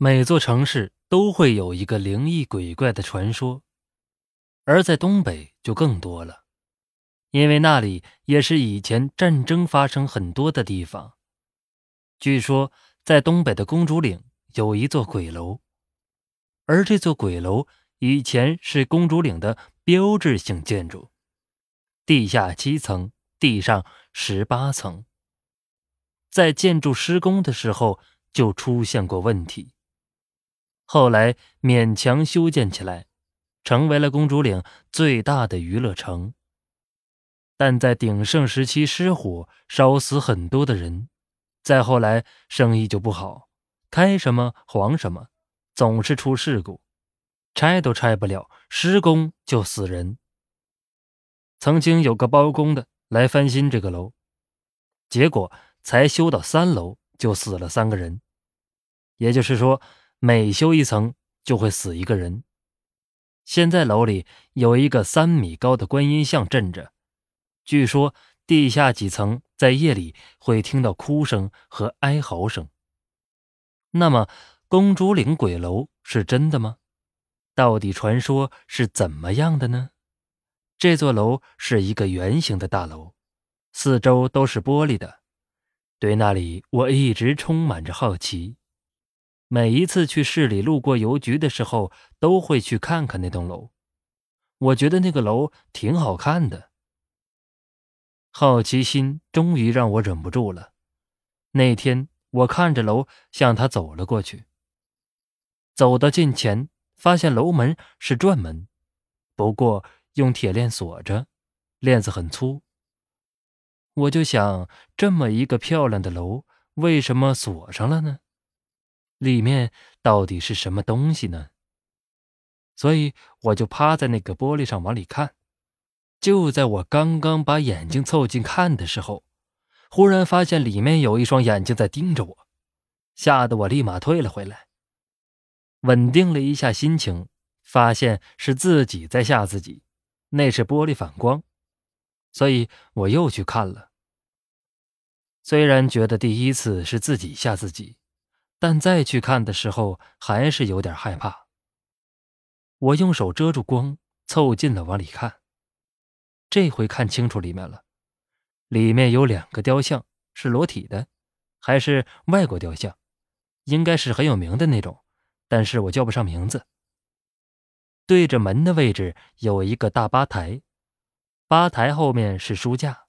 每座城市都会有一个灵异鬼怪的传说，而在东北就更多了，因为那里也是以前战争发生很多的地方。据说在东北的公主岭有一座鬼楼，而这座鬼楼以前是公主岭的标志性建筑，地下七层，地上十八层，在建筑施工的时候就出现过问题。后来勉强修建起来，成为了公主岭最大的娱乐城。但在鼎盛时期失火，烧死很多的人。再后来生意就不好，开什么黄什么，总是出事故，拆都拆不了，施工就死人。曾经有个包工的来翻新这个楼，结果才修到三楼就死了三个人，也就是说。每修一层就会死一个人。现在楼里有一个三米高的观音像镇着，据说地下几层在夜里会听到哭声和哀嚎声。那么公主岭鬼楼是真的吗？到底传说是怎么样的呢？这座楼是一个圆形的大楼，四周都是玻璃的。对那里我一直充满着好奇。每一次去市里路过邮局的时候，都会去看看那栋楼。我觉得那个楼挺好看的。好奇心终于让我忍不住了。那天我看着楼向他走了过去。走到近前，发现楼门是转门，不过用铁链锁着，链子很粗。我就想，这么一个漂亮的楼，为什么锁上了呢？里面到底是什么东西呢？所以我就趴在那个玻璃上往里看。就在我刚刚把眼睛凑近看的时候，忽然发现里面有一双眼睛在盯着我，吓得我立马退了回来。稳定了一下心情，发现是自己在吓自己，那是玻璃反光，所以我又去看了。虽然觉得第一次是自己吓自己。但再去看的时候，还是有点害怕。我用手遮住光，凑近了往里看。这回看清楚里面了，里面有两个雕像，是裸体的，还是外国雕像，应该是很有名的那种，但是我叫不上名字。对着门的位置有一个大吧台，吧台后面是书架，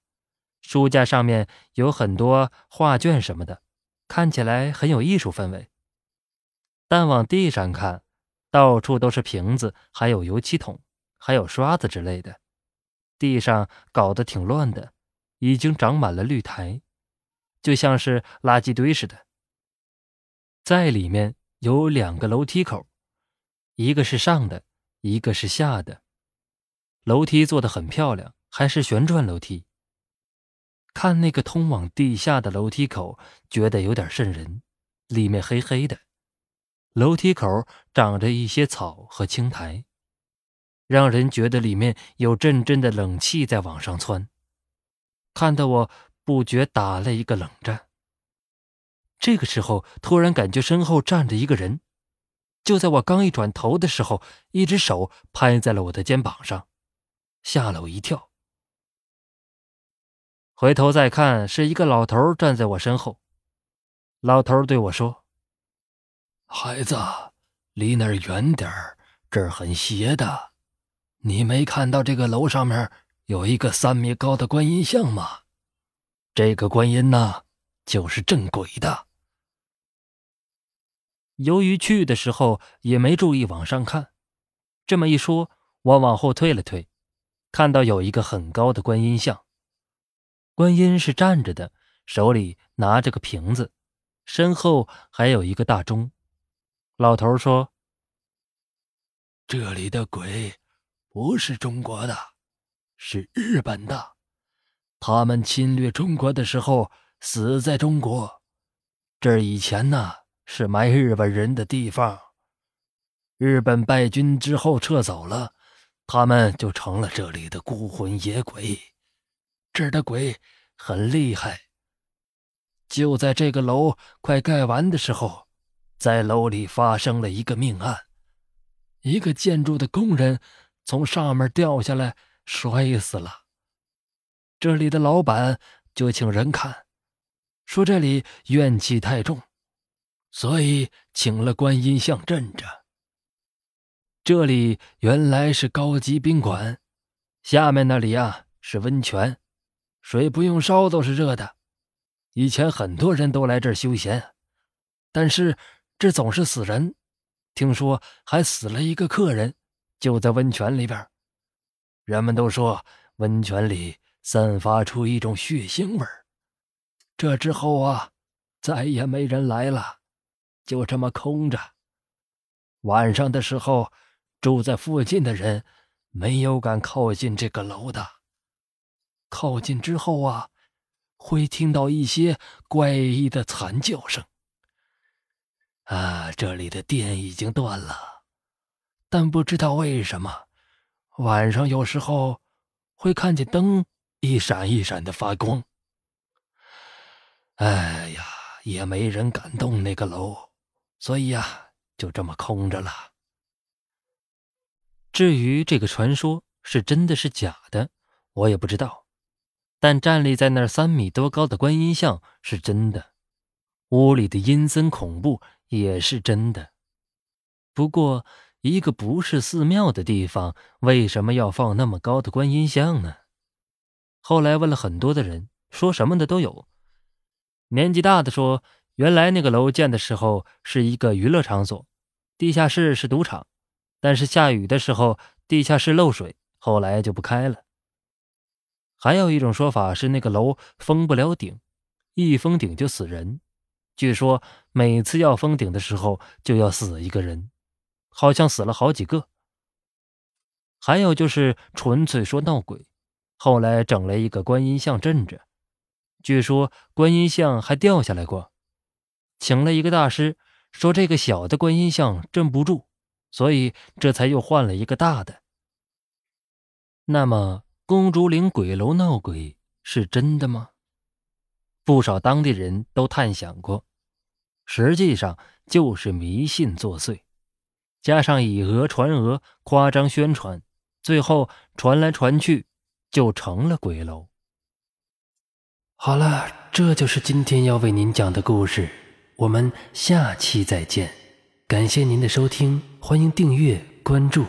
书架上面有很多画卷什么的。看起来很有艺术氛围，但往地上看，到处都是瓶子，还有油漆桶，还有刷子之类的，地上搞得挺乱的，已经长满了绿苔，就像是垃圾堆似的。在里面有两个楼梯口，一个是上的，一个是下的，楼梯做的很漂亮，还是旋转楼梯。看那个通往地下的楼梯口，觉得有点瘆人。里面黑黑的，楼梯口长着一些草和青苔，让人觉得里面有阵阵的冷气在往上窜，看得我不觉打了一个冷战。这个时候，突然感觉身后站着一个人，就在我刚一转头的时候，一只手拍在了我的肩膀上，吓了我一跳。回头再看，是一个老头站在我身后。老头对我说：“孩子，离那儿远点儿，这儿很邪的。你没看到这个楼上面有一个三米高的观音像吗？这个观音呢，就是镇鬼的。”由于去的时候也没注意往上看，这么一说，我往后退了退，看到有一个很高的观音像。观音是站着的，手里拿着个瓶子，身后还有一个大钟。老头说：“这里的鬼不是中国的，是日本的。他们侵略中国的时候死在中国。这以前呢是埋日本人的地方。日本败军之后撤走了，他们就成了这里的孤魂野鬼。”这儿的鬼很厉害。就在这个楼快盖完的时候，在楼里发生了一个命案，一个建筑的工人从上面掉下来摔死了。这里的老板就请人看，说这里怨气太重，所以请了观音像镇着。这里原来是高级宾馆，下面那里啊是温泉，水不用烧都是热的。以前很多人都来这儿休闲，但是。这总是死人，听说还死了一个客人，就在温泉里边。人们都说温泉里散发出一种血腥味儿。这之后啊，再也没人来了，就这么空着。晚上的时候，住在附近的人没有敢靠近这个楼的。靠近之后啊，会听到一些怪异的惨叫声。啊，这里的电已经断了，但不知道为什么，晚上有时候会看见灯一闪一闪的发光。哎呀，也没人敢动那个楼，所以呀，就这么空着了。至于这个传说是真的是假的，我也不知道。但站立在那三米多高的观音像是真的，屋里的阴森恐怖。也是真的，不过一个不是寺庙的地方，为什么要放那么高的观音像呢？后来问了很多的人，说什么的都有。年纪大的说，原来那个楼建的时候是一个娱乐场所，地下室是赌场，但是下雨的时候地下室漏水，后来就不开了。还有一种说法是那个楼封不了顶，一封顶就死人。据说每次要封顶的时候就要死一个人，好像死了好几个。还有就是纯粹说闹鬼，后来整了一个观音像镇着，据说观音像还掉下来过，请了一个大师说这个小的观音像镇不住，所以这才又换了一个大的。那么公主岭鬼楼闹鬼是真的吗？不少当地人都探想过。实际上就是迷信作祟，加上以讹传讹、夸张宣传，最后传来传去，就成了鬼楼。好了，这就是今天要为您讲的故事，我们下期再见。感谢您的收听，欢迎订阅关注。